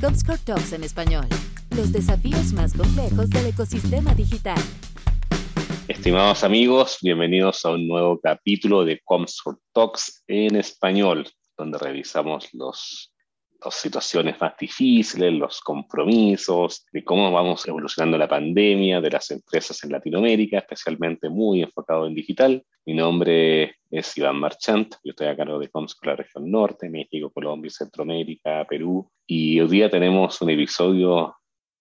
Comscore Talks en español. Los desafíos más complejos del ecosistema digital. Estimados amigos, bienvenidos a un nuevo capítulo de Comscore Talks en español, donde revisamos los las situaciones más difíciles, los compromisos, de cómo vamos evolucionando la pandemia de las empresas en Latinoamérica, especialmente muy enfocado en digital. Mi nombre es Iván Marchant, yo estoy a cargo de Coms con la región norte, México, Colombia, Centroamérica, Perú, y hoy día tenemos un episodio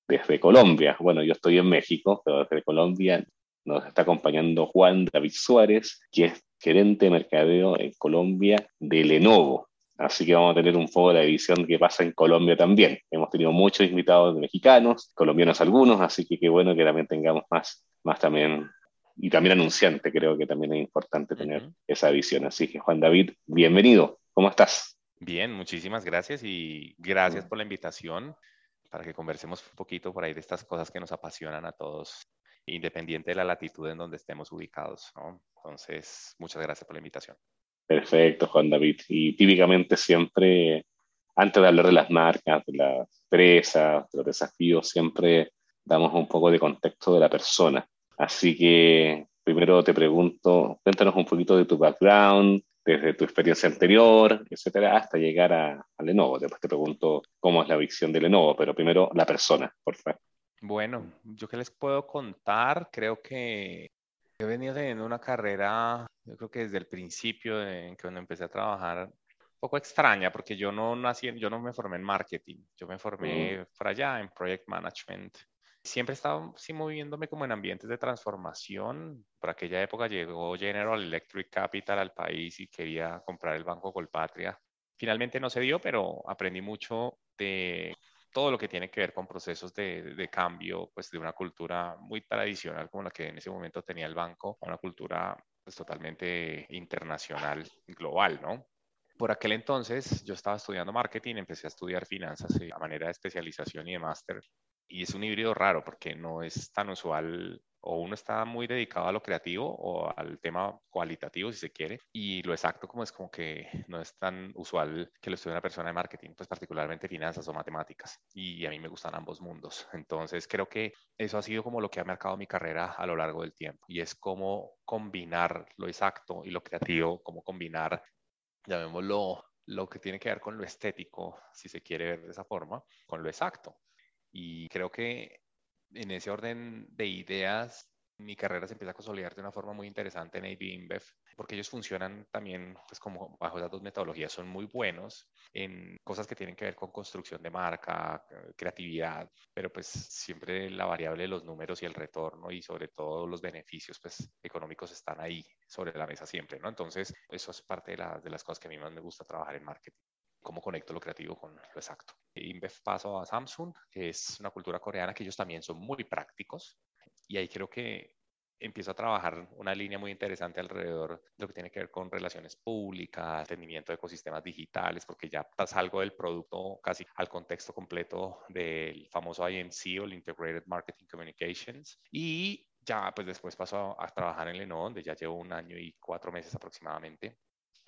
desde Colombia. Bueno, yo estoy en México, pero desde Colombia nos está acompañando Juan David Suárez, que es gerente de mercadeo en Colombia de Lenovo. Así que vamos a tener un poco de la división que pasa en Colombia también. Hemos tenido muchos invitados mexicanos, colombianos algunos, así que qué bueno que también tengamos más, más también, y también anunciante, creo que también es importante tener esa visión. Así que Juan David, bienvenido, ¿cómo estás? Bien, muchísimas gracias y gracias por la invitación para que conversemos un poquito por ahí de estas cosas que nos apasionan a todos, independiente de la latitud en donde estemos ubicados. Entonces, muchas gracias por la invitación. Perfecto, Juan David. Y típicamente siempre, antes de hablar de las marcas, de las empresas, de los desafíos, siempre damos un poco de contexto de la persona. Así que primero te pregunto, cuéntanos un poquito de tu background, desde tu experiencia anterior, etcétera, hasta llegar a, Lenovo. Después te pregunto cómo es la visión de Lenovo, pero primero la persona, por favor. Bueno, yo qué les puedo contar, creo que he venido teniendo una carrera yo creo que desde el principio, en que cuando empecé a trabajar, un poco extraña, porque yo no nací, yo no me formé en marketing, yo me formé por allá en project management. Siempre he estado sí, moviéndome como en ambientes de transformación. Por aquella época llegó General Electric Capital al país y quería comprar el Banco Colpatria. Finalmente no se dio, pero aprendí mucho de todo lo que tiene que ver con procesos de, de, cambio, pues de una cultura muy tradicional como la que en ese momento tenía el banco, a una cultura pues totalmente internacional, global, ¿no? Por aquel entonces yo estaba estudiando marketing, empecé a estudiar finanzas a manera de especialización y de máster. Y es un híbrido raro porque no es tan usual o uno está muy dedicado a lo creativo o al tema cualitativo, si se quiere, y lo exacto como es como que no es tan usual que lo estudie una persona de marketing, pues particularmente finanzas o matemáticas, y a mí me gustan ambos mundos. Entonces creo que eso ha sido como lo que ha marcado mi carrera a lo largo del tiempo, y es cómo combinar lo exacto y lo creativo, cómo combinar, llamémoslo, lo que tiene que ver con lo estético, si se quiere ver de esa forma, con lo exacto. Y creo que en ese orden de ideas, mi carrera se empieza a consolidar de una forma muy interesante en AB InBev, porque ellos funcionan también pues, como bajo esas dos metodologías, son muy buenos en cosas que tienen que ver con construcción de marca, creatividad, pero pues siempre la variable de los números y el retorno y sobre todo los beneficios pues económicos están ahí sobre la mesa siempre, ¿no? Entonces, eso es parte de, de las cosas que a mí más me gusta trabajar en marketing cómo conecto lo creativo con lo exacto. InBev paso a Samsung, que es una cultura coreana que ellos también son muy prácticos y ahí creo que empiezo a trabajar una línea muy interesante alrededor de lo que tiene que ver con relaciones públicas, entendimiento de ecosistemas digitales, porque ya salgo del producto casi al contexto completo del famoso IMC o el Integrated Marketing Communications. Y ya pues después paso a, a trabajar en Lenovo, donde ya llevo un año y cuatro meses aproximadamente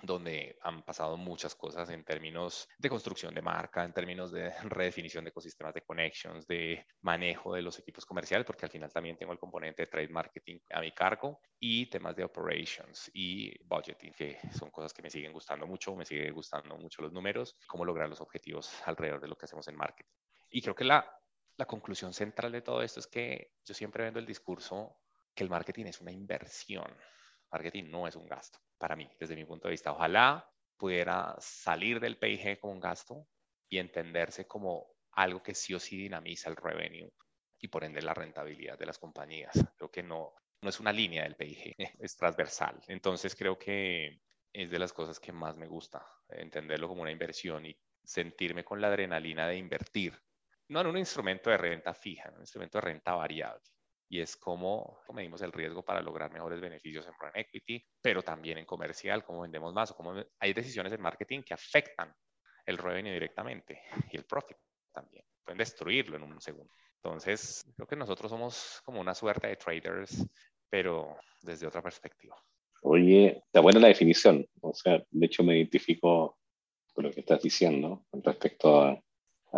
donde han pasado muchas cosas en términos de construcción de marca, en términos de redefinición de ecosistemas de connections, de manejo de los equipos comerciales, porque al final también tengo el componente de trade marketing a mi cargo, y temas de operations y budgeting, que son cosas que me siguen gustando mucho, me siguen gustando mucho los números, cómo lograr los objetivos alrededor de lo que hacemos en marketing. Y creo que la, conclusión central de todo esto es que yo siempre vendo el discurso que el marketing es una inversión Marketing no es un gasto, para mí, desde mi punto de vista. Ojalá pudiera salir del PIG como un gasto y entenderse como algo que sí o sí dinamiza el revenue y por ende la rentabilidad de las compañías. Creo que no, no es una línea del PIG, es transversal. Entonces creo que es de las cosas que más me gusta, entenderlo como una inversión y sentirme con la adrenalina de invertir, no en un instrumento de renta fija, en un instrumento de renta variable y es cómo medimos el riesgo para lograr mejores beneficios en brand equity, pero también en comercial, cómo vendemos más o cómo hay decisiones en marketing que afectan el revenue directamente y el profit también. Pueden destruirlo en un segundo. Entonces, creo que nosotros somos como una suerte de traders, pero desde otra perspectiva. Oye, está buena la definición. O sea, de hecho me identifico con lo que estás diciendo respecto a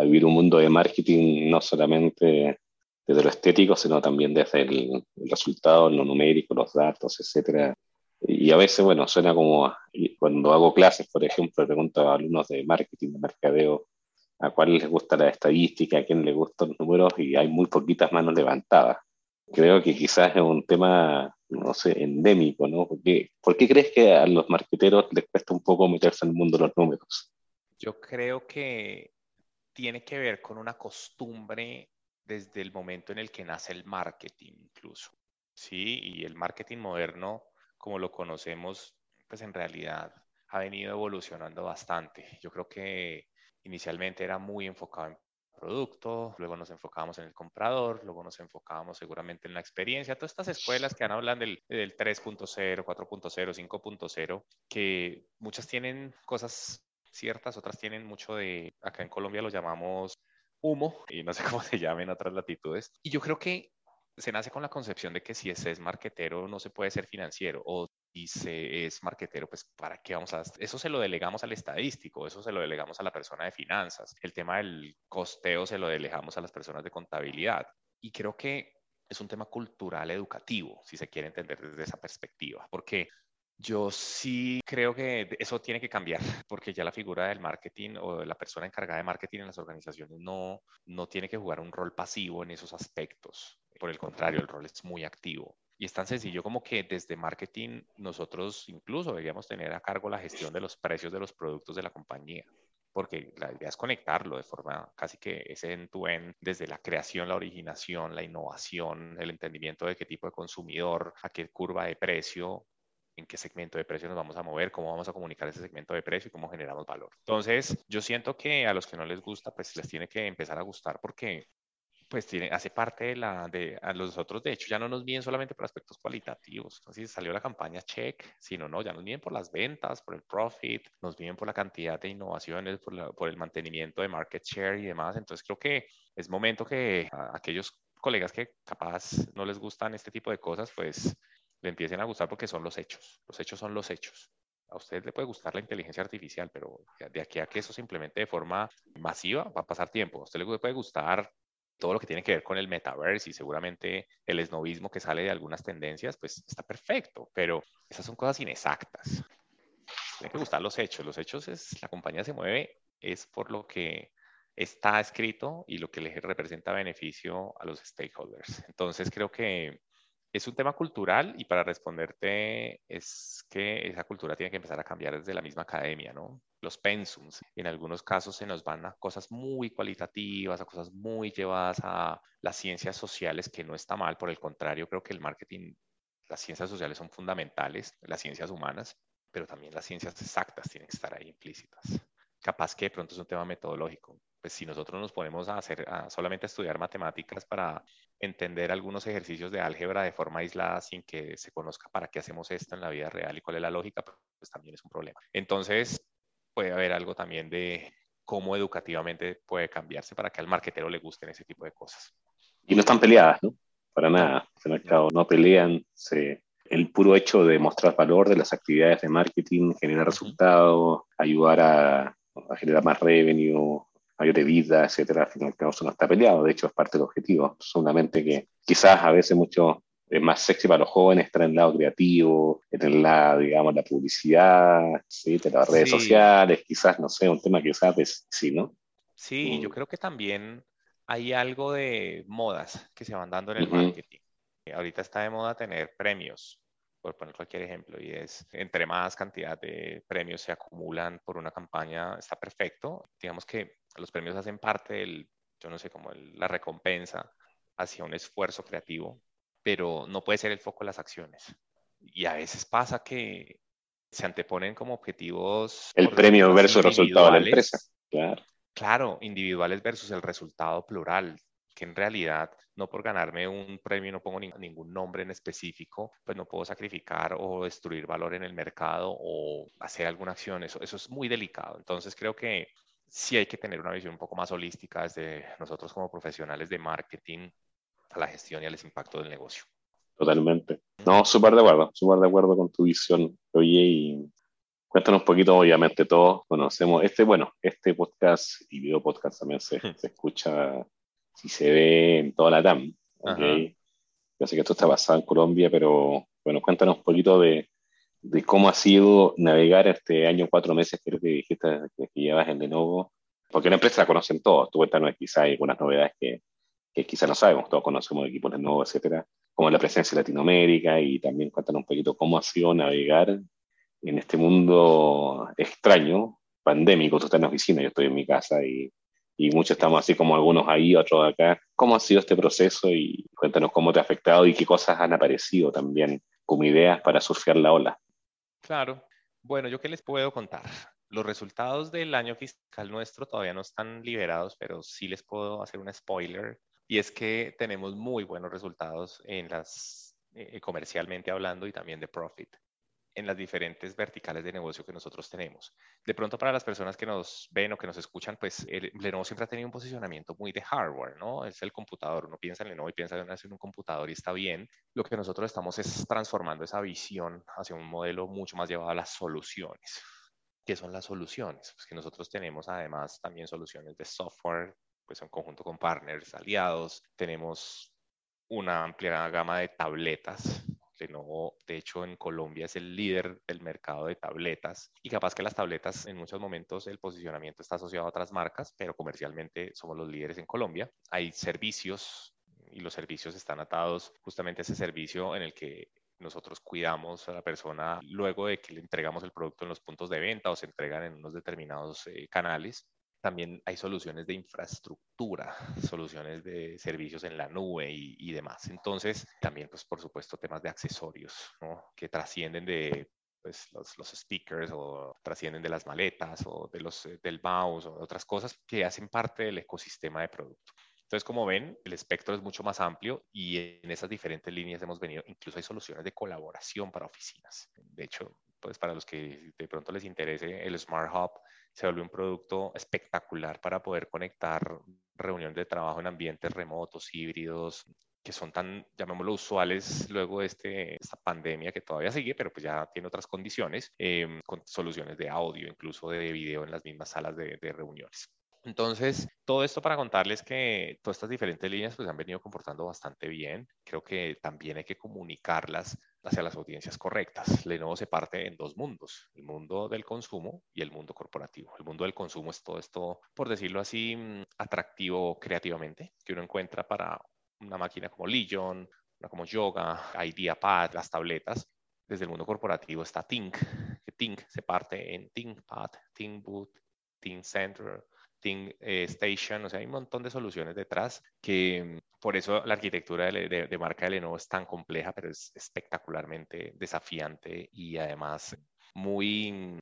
vivir un mundo de marketing no solamente desde lo estético, sino también desde el, resultado, lo numérico, los datos, etcétera. Y a veces, bueno, suena como cuando hago clases, por ejemplo, pregunto a alumnos de marketing, de mercadeo, a cuál les gusta la estadística, a quién les gustan los números, y hay muy poquitas manos levantadas. Creo que quizás es un tema, no sé, endémico, ¿no? Porque, ¿Por qué crees que a los marqueteros les cuesta un poco meterse en el mundo de los números? Yo creo que tiene que ver con una costumbre desde el momento en el que nace el marketing incluso, ¿sí? Y el marketing moderno, como lo conocemos, pues en realidad ha venido evolucionando bastante. Yo creo que inicialmente era muy enfocado en producto, luego nos enfocábamos en el comprador, luego nos enfocábamos seguramente en la experiencia, todas estas escuelas que han hablado del, del 3.0, 4.0, 5.0, que muchas tienen cosas ciertas, otras tienen mucho de, acá en Colombia lo llamamos humo, y no sé cómo se llama en otras latitudes. Y yo creo que se nace con la concepción de que si ese es marquetero no se puede ser financiero o si se es marquetero, pues ¿para qué vamos a...? Eso se lo delegamos al estadístico, eso se lo delegamos a la persona de finanzas. El tema del costeo se lo delegamos a las personas de contabilidad. Y creo que es un tema cultural educativo, si se quiere entender desde esa perspectiva, porque yo sí creo que eso tiene que cambiar, porque ya la figura del marketing o de la persona encargada de marketing en las organizaciones no, no tiene que jugar un rol pasivo en esos aspectos. Por el contrario, el rol es muy activo. Y es tan sencillo como que desde marketing nosotros incluso deberíamos tener a cargo la gestión de los precios de los productos de la compañía porque la idea es conectarlo de forma casi que ese en tu end, desde la creación, la originación, la innovación, el entendimiento de qué tipo de consumidor, a qué curva de precio en qué segmento de precio nos vamos a mover, cómo vamos a comunicar ese segmento de precio y cómo generamos valor. Entonces, yo siento que a los que no les gusta, pues les tiene que empezar a gustar porque pues tiene, hace parte de la, de, a los otros, de hecho, ya no nos miden solamente por aspectos cualitativos. Entonces, salió la campaña check, sino no, ya nos miden por las ventas, por el profit, nos miden por la cantidad de innovaciones, por, por el mantenimiento de market share y demás. Entonces, creo que es momento que aquellos colegas que capaz no les gustan este tipo de cosas, pues le empiecen a gustar porque son los hechos. Los hechos son los hechos. A usted le puede gustar la inteligencia artificial, pero de aquí a que eso se implemente de forma masiva va a pasar tiempo. A usted le puede gustar todo lo que tiene que ver con el metaverse y seguramente el esnovismo que sale de algunas tendencias, pues está perfecto, pero esas son cosas inexactas. Tiene que gustar los hechos. Los hechos es, la compañía se mueve, es por lo que está escrito y lo que le representa beneficio a los stakeholders. Entonces creo que es un tema cultural y para responderte es que esa cultura tiene que empezar a cambiar desde la misma academia, ¿no? Los pensums, en algunos casos se nos van a cosas muy cualitativas, a cosas muy llevadas a las ciencias sociales, que no está mal, por el contrario, creo que el marketing, las ciencias sociales son fundamentales, las ciencias humanas, pero también las ciencias exactas tienen que estar ahí implícitas. Capaz que de pronto es un tema metodológico. Pues si nosotros nos ponemos a hacer a solamente a estudiar matemáticas para entender algunos ejercicios de álgebra de forma aislada sin que se conozca para qué hacemos esto en la vida real y cuál es la lógica, pues también es un problema. Entonces, puede haber algo también de cómo educativamente puede cambiarse para que al marquetero le gusten ese tipo de cosas. Y no están peleadas, ¿no? Para nada. Al mercado no pelean. El puro hecho de mostrar valor de las actividades de marketing, generar resultados, ayudar a, a generar más revenue, mayor vida, etcétera, al final eso no está peleado, de hecho es parte del objetivo, solamente que quizás a veces mucho es más sexy para los jóvenes estar en el lado creativo, en el lado, digamos, la publicidad, ¿sí? de las redes sociales, quizás, no sé, un tema que sabes, sí, ¿no? Sí, yo mm. creo que también hay algo de modas que se van dando en el marketing. Ahorita está de moda tener premios, por poner cualquier ejemplo, y es entre más cantidad de premios se acumulan por una campaña, está perfecto. Digamos que los premios hacen parte del, yo no sé, como la recompensa hacia un esfuerzo creativo, pero no puede ser el foco de las acciones. Y a veces pasa que se anteponen como objetivos. El premio versus el resultado de la empresa. Claro. Claro, individuales versus el resultado plural, que en realidad no por ganarme un premio no pongo ningún nombre en específico, pues no puedo sacrificar o destruir valor en el mercado o hacer alguna acción. Eso, eso es muy delicado. Entonces creo que sí hay que tener una visión un poco más holística desde nosotros como profesionales de marketing a la gestión y al impacto del negocio. Totalmente. No, súper de acuerdo, súper de acuerdo con tu visión. Oye, y Cuéntanos un poquito, obviamente todos conocemos este, bueno, este podcast y video podcast también se, se escucha, si se ve en toda la TAM, ¿okay? Yo sé que esto está basado en Colombia, pero bueno, cuéntanos un poquito de, de cómo ha sido navegar este año, cuatro meses, creo que dijiste que, llevas en Lenovo, porque la empresa la conocen todos, tú cuéntanos quizás hay algunas novedades que, que quizás no sabemos, todos conocemos equipos Lenovo, etcétera, como la presencia en Latinoamérica y también cuéntanos un poquito cómo ha sido navegar en este mundo extraño, pandémico, tú estás en la oficina, yo estoy en mi casa y, y muchos estamos así como algunos ahí, otros acá. ¿Cómo ha sido este proceso y cuéntanos cómo te ha afectado y qué cosas han aparecido también como ideas para surfear la ola? Claro. Bueno, yo qué les puedo contar. Los resultados del año fiscal nuestro todavía no están liberados, pero sí les puedo hacer un spoiler. Y es que tenemos muy buenos resultados en las eh, comercialmente hablando y también de profit en las diferentes verticales de negocio que nosotros tenemos. De pronto para las personas que nos ven o que nos escuchan, pues el, Lenovo siempre ha tenido un posicionamiento muy de hardware, ¿no? Es el computador, uno piensa en Lenovo y piensa en hacer un computador y está bien. Lo que nosotros estamos es transformando esa visión hacia un modelo mucho más llevado a las soluciones. ¿Qué son las soluciones? Pues que nosotros tenemos además también soluciones de software, pues en conjunto con partners, aliados. Tenemos una amplia gama de tabletas Lenovo, de hecho, en Colombia es el líder del mercado de tabletas y capaz que las tabletas en muchos momentos el posicionamiento está asociado a otras marcas, pero comercialmente somos los líderes en Colombia. Hay servicios y los servicios están atados justamente a ese servicio en el que nosotros cuidamos a la persona luego de que le entregamos el producto en los puntos de venta o se entregan en unos determinados eh, canales también hay soluciones de infraestructura, soluciones de servicios en la nube y, demás. Entonces, también, pues, por supuesto, temas de accesorios. Que trascienden de pues, los, los, speakers o trascienden de las maletas o de los, eh, del mouse o de otras cosas que hacen parte del ecosistema de producto. Entonces, como ven, el espectro es mucho más amplio y en esas diferentes líneas hemos venido, incluso hay soluciones de colaboración para oficinas. De hecho, pues para los que de pronto les interese, el Smart Hub se vuelve un producto espectacular para poder conectar reuniones de trabajo en ambientes remotos, híbridos, que son tan, llamémoslo, usuales luego de este, esta pandemia que todavía sigue, pero pues ya tiene otras condiciones, em, con soluciones de audio, incluso de video en las mismas salas de reuniones. Entonces, todo esto para contarles que todas estas diferentes líneas pues han venido comportando bastante bien. Creo que también hay que comunicarlas hacia las audiencias correctas. Lenovo se parte en dos mundos, el mundo del consumo y el mundo corporativo. El mundo del consumo es todo esto, por decirlo así, mm, atractivo creativamente, que uno encuentra para una máquina como Legion, una como Yoga, IdeaPad, las tabletas. Desde el mundo corporativo está Think, que Think se parte en ThinkPad, ThinkBoot, ThinkCenter, eh, Station, o sea, hay un montón de soluciones detrás que por eso la arquitectura de, marca de Lenovo es tan compleja, pero es espectacularmente desafiante y además muy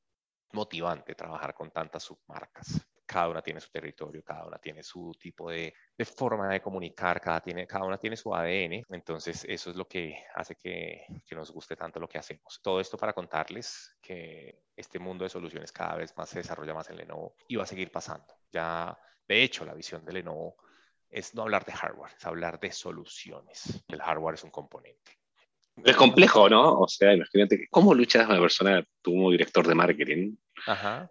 motivante trabajar con tantas submarcas cada una tiene su territorio, cada una tiene su tipo de, forma de comunicar, cada, tiene, cada una tiene su ADN, entonces eso es lo que hace que, que, nos guste tanto lo que hacemos. Todo esto para contarles que este mundo de soluciones cada vez más se desarrolla más en Lenovo y va a seguir pasando. Ya, de hecho, la visión de Lenovo es no hablar de hardware, es hablar de soluciones. El hardware es un componente. Es complejo, ¿no? O sea, imagínate, ¿cómo luchas a una persona, tú como director de marketing,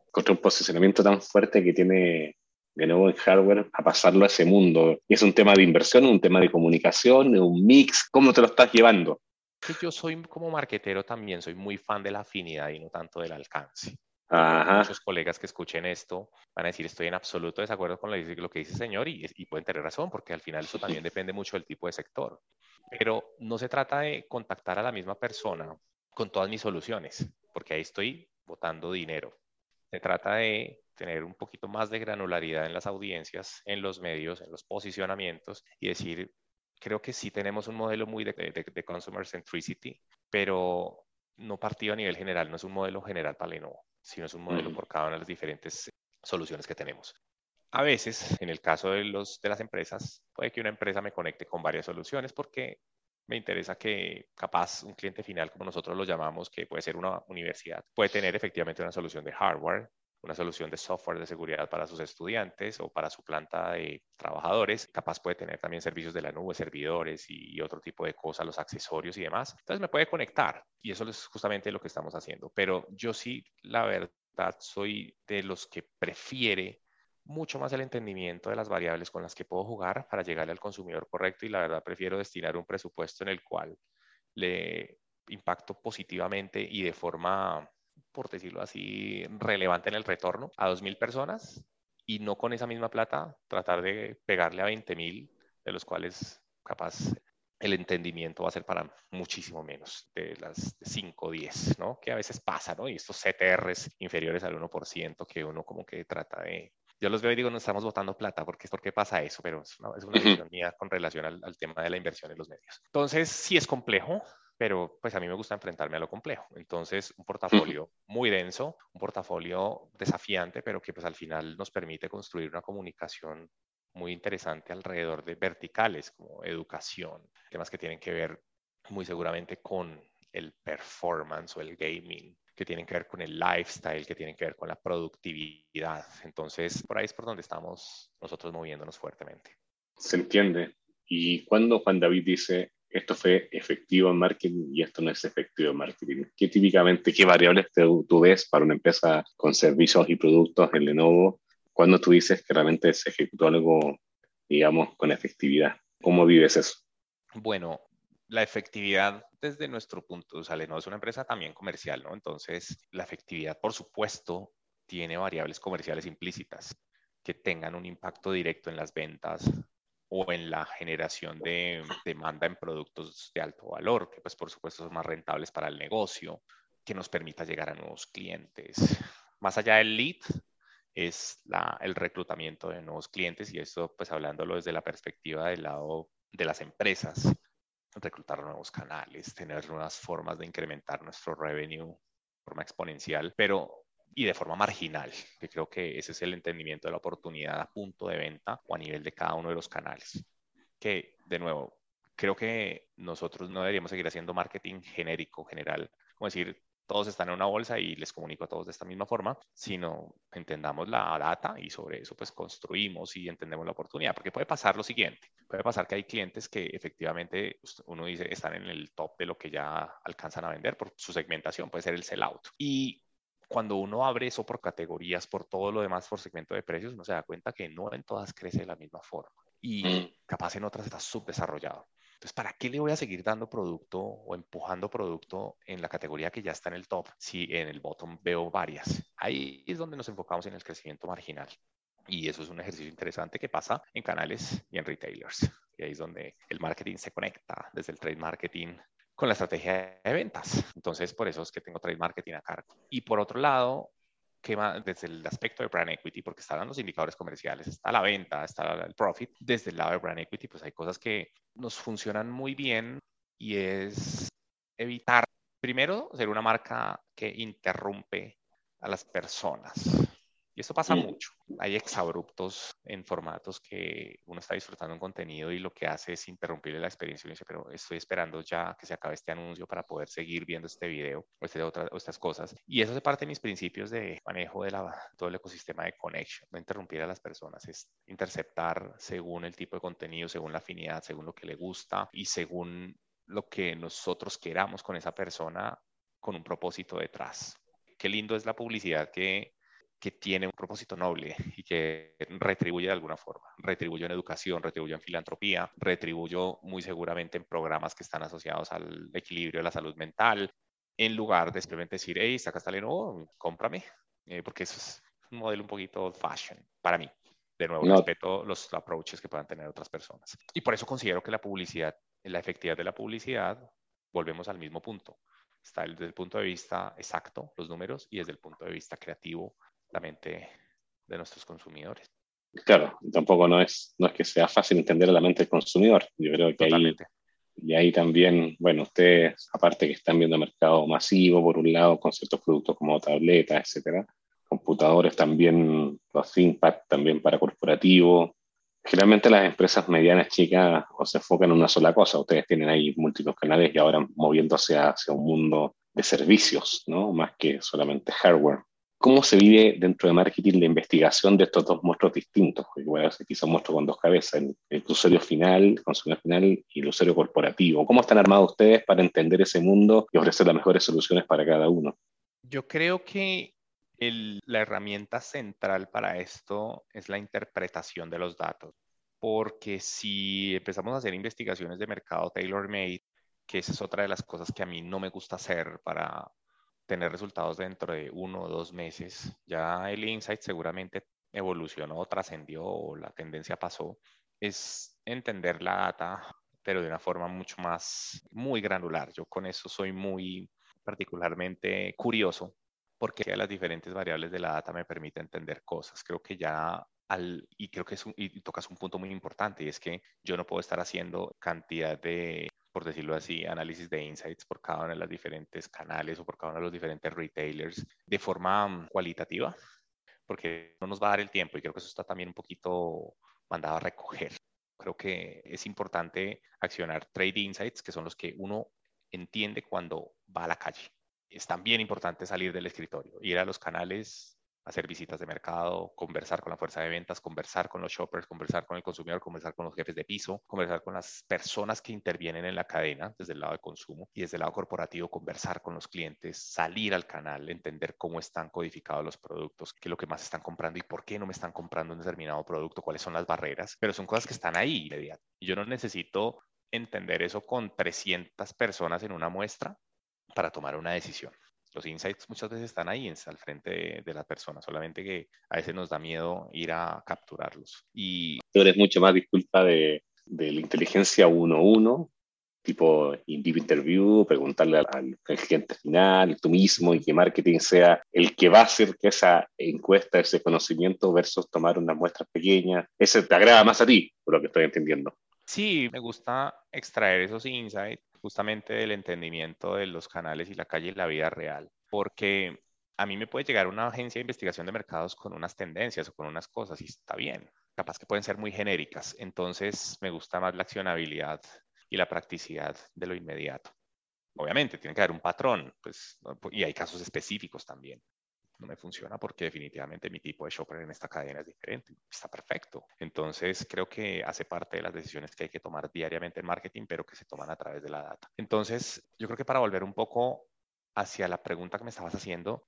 contra un posicionamiento tan fuerte que tiene de nuevo en hardware a pasarlo a ese mundo? Y es un tema de inversión, un tema de comunicación, un mix, ¿cómo te lo estás llevando? Yo soy como marketero también, soy muy fan de la afinidad y no tanto del alcance. Muchos colegas que escuchen esto van a decir, estoy en absoluto desacuerdo con lo que dice el señor y, y pueden tener razón, porque al final eso también depende mucho del tipo de sector. Pero no se trata de contactar a la misma persona con todas mis soluciones, porque ahí estoy botando dinero. Se trata de tener un poquito más de granularidad en las audiencias, en los medios, en los posicionamientos y decir, creo que sí tenemos un modelo muy de, de, consumer centricity, pero no partido a nivel general, no es un modelo general para Lenovo, sino es un modelo por cada una de las diferentes soluciones que tenemos. A veces, en el caso de, los, de las empresas, puede que una empresa me conecte con varias soluciones porque me interesa que capaz un cliente final, como nosotros lo llamamos, que puede ser una universidad, puede tener efectivamente una solución de hardware, una solución de software de seguridad para sus estudiantes o para su planta de trabajadores. Capaz puede tener también servicios de la nube, servidores y, otro tipo de cosas, los accesorios y demás. Entonces me puede conectar y eso es justamente lo que estamos haciendo. Pero yo sí, la verdad, soy de los que prefiere mucho más el entendimiento de las variables con las que puedo jugar para llegarle al consumidor correcto y la verdad prefiero destinar un presupuesto en el cual le impacto positivamente y de forma por decirlo así, relevante en el retorno a 2.000 personas y no con esa misma plata tratar de pegarle a 20.000, de los cuales capaz el entendimiento va a ser para muchísimo menos de las 5 o 10, ¿no? Que a veces pasa, ¿no? Y estos CTRs inferiores al 1% que uno como que trata de... Yo los veo y digo, no estamos votando plata, porque ¿por qué pasa eso? Pero es una, es una visión mía con relación al, al tema de la inversión en los medios. Entonces, sí es complejo, pero pues a mí me gusta enfrentarme a lo complejo. Entonces, un portafolio muy denso, un portafolio desafiante, pero que pues al final nos permite construir una comunicación muy interesante alrededor de verticales como educación, temas que tienen que ver muy seguramente con el performance o el gaming, que tienen que ver con el lifestyle, que tienen que ver con la productividad. Entonces, por ahí es por donde estamos nosotros moviéndonos fuertemente. Se entiende. Y cuando Juan David dice esto fue efectivo en marketing y esto no es efectivo en marketing. ¿Qué típicamente, qué variables tú, ves para una empresa con servicios y productos en Lenovo cuando tú dices que realmente se ejecutó algo, digamos, con efectividad? ¿Cómo vives eso? Bueno, la efectividad desde nuestro punto, o sea, Lenovo es una empresa también comercial, ¿no? Entonces, la efectividad, por supuesto, tiene variables comerciales implícitas que tengan un impacto directo en las ventas, o en la generación de demanda en productos de alto valor, que pues por supuesto son más rentables para el negocio, que nos permita llegar a nuevos clientes. Más allá del lead, es la, el reclutamiento de nuevos clientes y esto pues hablándolo desde la perspectiva del lado de las empresas, reclutar nuevos canales, tener nuevas formas de incrementar nuestro revenue de forma exponencial, pero y de forma marginal, que creo que ese es el entendimiento de la oportunidad a punto de venta o a nivel de cada uno de los canales. Que, de nuevo, creo que nosotros no deberíamos seguir haciendo marketing genérico, general, como decir, todos están en una bolsa y les comunico a todos de esta misma forma, sino entendamos la data y sobre eso pues construimos y entendemos la oportunidad, porque puede pasar lo siguiente, puede pasar que hay clientes que efectivamente uno dice están en el top de lo que ya alcanzan a vender por su segmentación, puede ser el sell-out. Y cuando uno abre eso por categorías, por todo lo demás, por segmento de precios, uno se da cuenta que no en todas crece de la misma forma y mm. capaz en otras está subdesarrollado. Entonces, ¿para qué le voy a seguir dando producto o empujando producto en la categoría que ya está en el top si en el bottom veo varias? Ahí es donde nos enfocamos en el crecimiento marginal. Y eso es un ejercicio interesante que pasa en canales y en retailers. Y ahí es donde el marketing se conecta desde el trade marketing con la estrategia de ventas. Entonces, por eso es que tengo trade marketing a cargo. Y por otro lado, desde el aspecto de brand equity, porque están los indicadores comerciales, está la venta, está el profit, desde el lado de brand equity, pues hay cosas que nos funcionan muy bien y es evitar, primero, ser una marca que interrumpe a las personas. Y esto pasa mucho. Hay exabruptos en formatos que uno está disfrutando un contenido y lo que hace es interrumpirle la experiencia y dice, pero estoy esperando ya que se acabe este anuncio para poder seguir viendo este video o, este, otra, o estas cosas. Y eso es parte de mis principios de manejo de la, todo el ecosistema de connection. No interrumpir a las personas, es interceptar según el tipo de contenido, según la afinidad, según lo que le gusta y según lo que nosotros queramos con esa persona con un propósito detrás. Qué lindo es la publicidad que que tiene un propósito noble y que retribuye de alguna forma. Retribuyo en educación, retribuyo en filantropía, retribuyo muy seguramente en programas que están asociados al equilibrio de la salud mental, en lugar de simplemente decir, hey, saca esta Lenovo, cómprame, eh, porque eso es un modelo un poquito old fashion para mí. De nuevo, respeto los approaches que puedan tener otras personas. Y por eso considero que la publicidad, la efectividad de la publicidad, volvemos al mismo punto. Está desde el punto de vista exacto, los números, y desde el punto de vista creativo, la mente de nuestros consumidores. Claro, tampoco no es, no es que sea fácil entender la mente del consumidor. Yo creo que ahí, y ahí también, bueno, ustedes, aparte que están viendo mercado masivo, por un lado, con ciertos productos como tabletas, etcétera, computadores también, los impact también para corporativo. Generalmente las empresas medianas chicas o se enfocan en una sola cosa. Ustedes tienen ahí múltiples canales y ahora moviéndose hacia un mundo de servicios, ¿no? Más que solamente hardware. ¿Cómo se vive dentro de marketing la investigación de estos dos monstruos distintos? Porque bueno, aquí son monstruos con dos cabezas, el, el usuario final, el consumidor final y el usuario corporativo. ¿Cómo están armados ustedes para entender ese mundo y ofrecer las mejores soluciones para cada uno? Yo creo que el, la herramienta central para esto es la interpretación de los datos, porque si empezamos a hacer investigaciones de mercado tailor-made, que esa es otra de las cosas que a mí no me gusta hacer para tener resultados dentro de uno o dos meses, ya el insight seguramente evolucionó, trascendió o la tendencia pasó, es entender la data, pero de una forma mucho más, muy granular. Yo con eso soy muy particularmente curioso porque las diferentes variables de la data me permiten entender cosas. Creo que ya al, y creo que es un, y tocas un punto muy importante y es que yo no puedo estar haciendo cantidad de, por decirlo así, análisis de insights por cada una de las diferentes canales o por cada uno de los diferentes retailers de forma mm, cualitativa, porque no nos va a dar el tiempo y creo que eso está también un poquito mandado a recoger. Creo que es importante accionar trade insights, que son los que uno entiende cuando va a la calle es también importante salir del escritorio, ir a los canales, hacer visitas de mercado, conversar con la fuerza de ventas, conversar con los shoppers, conversar con el consumidor, conversar con los jefes de piso, conversar con las personas que intervienen en la cadena desde el lado de consumo y desde el lado corporativo, conversar con los clientes, salir al canal, entender cómo están codificados los productos, qué es lo que más están comprando y por qué no me están comprando un determinado producto, cuáles son las barreras, pero son cosas que están ahí inmediato. Yo no necesito entender eso con 300 personas en una muestra para tomar una decisión. Los insights muchas veces están ahí al frente de, la persona, solamente que a veces nos da miedo ir a capturarlos. Y eres mucho más disculpa de, de la inteligencia 1-1, tipo deep interview, preguntarle al, al, cliente final, tú mismo, y que marketing sea el que va a hacer que esa encuesta, ese conocimiento versus tomar unas muestras pequeñas. Ese te agrada más a ti, por lo que estoy entendiendo. Sí, me gusta extraer esos insights justamente del entendimiento de los canales y la calle y la vida real, porque a mí me puede llegar una agencia de investigación de mercados con unas tendencias o con unas cosas y está bien, capaz que pueden ser muy genéricas, entonces me gusta más la accionabilidad y la practicidad de lo inmediato. Obviamente, tiene que haber un patrón, pues, y hay casos específicos también no me funciona porque definitivamente mi tipo de shopper en esta cadena es diferente. Está perfecto. Entonces, creo que hace parte de las decisiones que hay que tomar diariamente en marketing, pero que se toman a través de la data. Entonces, yo creo que para volver un poco hacia la pregunta que me estabas haciendo,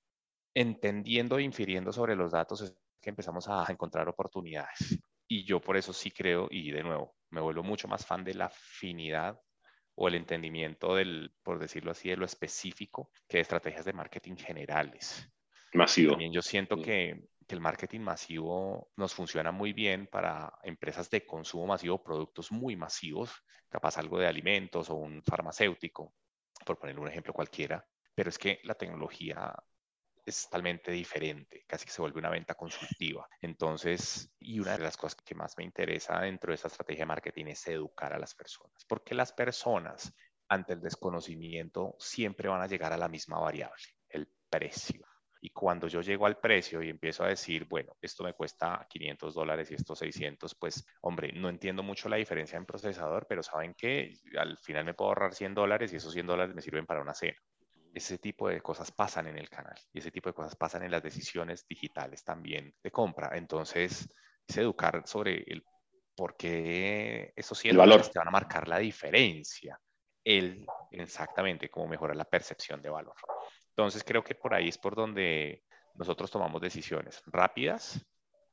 entendiendo e infiriendo sobre los datos es que empezamos a encontrar oportunidades. Y yo por eso sí creo, y de nuevo, me vuelvo mucho más fan de la afinidad o el entendimiento del, por decirlo así, de lo específico que de estrategias de marketing generales. Masivo. También yo siento que, que, el marketing masivo nos funciona muy bien para empresas de consumo masivo, productos muy masivos, capaz algo de alimentos o un farmacéutico, por poner un ejemplo cualquiera, pero es que la tecnología es totalmente diferente, casi que se vuelve una venta consultiva. Entonces, y una de las cosas que más me interesa dentro de esa estrategia de marketing es educar a las personas, porque las personas ante el desconocimiento siempre van a llegar a la misma variable, el precio. Y cuando yo llego al precio y empiezo a decir, bueno, esto me cuesta 500 dólares y esto 600, pues, hombre, no entiendo mucho la diferencia en procesador, pero saben que al final me puedo ahorrar 100 dólares y esos 100 dólares me sirven para una cena. Ese tipo de cosas pasan en el canal y ese tipo de cosas pasan en las decisiones digitales también de compra. Entonces, es educar sobre el por qué esos 100 dólares te van a marcar la diferencia. El, exactamente, cómo mejorar la percepción de valor. Entonces creo que por ahí es por donde nosotros tomamos decisiones rápidas,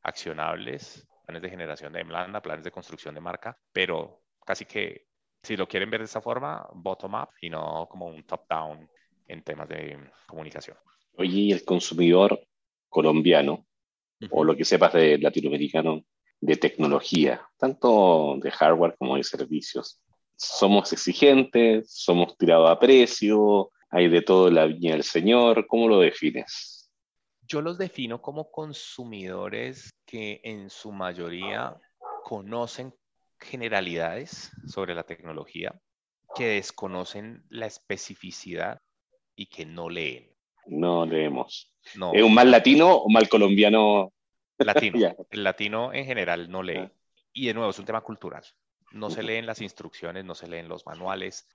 accionables, planes de generación de demanda, planes de construcción de marca, pero casi que si lo quieren ver de esa forma, bottom up y no como un top down en temas de comunicación. Oye, ¿y el consumidor colombiano, uh -huh. o lo que sepas de latinoamericano, de tecnología, tanto de hardware como de servicios, somos exigentes, somos tirados a precio, hay de todo la viña del Señor. ¿Cómo lo defines? Yo los defino como consumidores que en su mayoría conocen generalidades sobre la tecnología, que desconocen la especificidad y que no leen. No leemos. No. ¿Es un mal latino o mal colombiano? Latino. yeah. El latino en general no lee. Y de nuevo, es un tema cultural. No se leen las instrucciones, no se leen los manuales,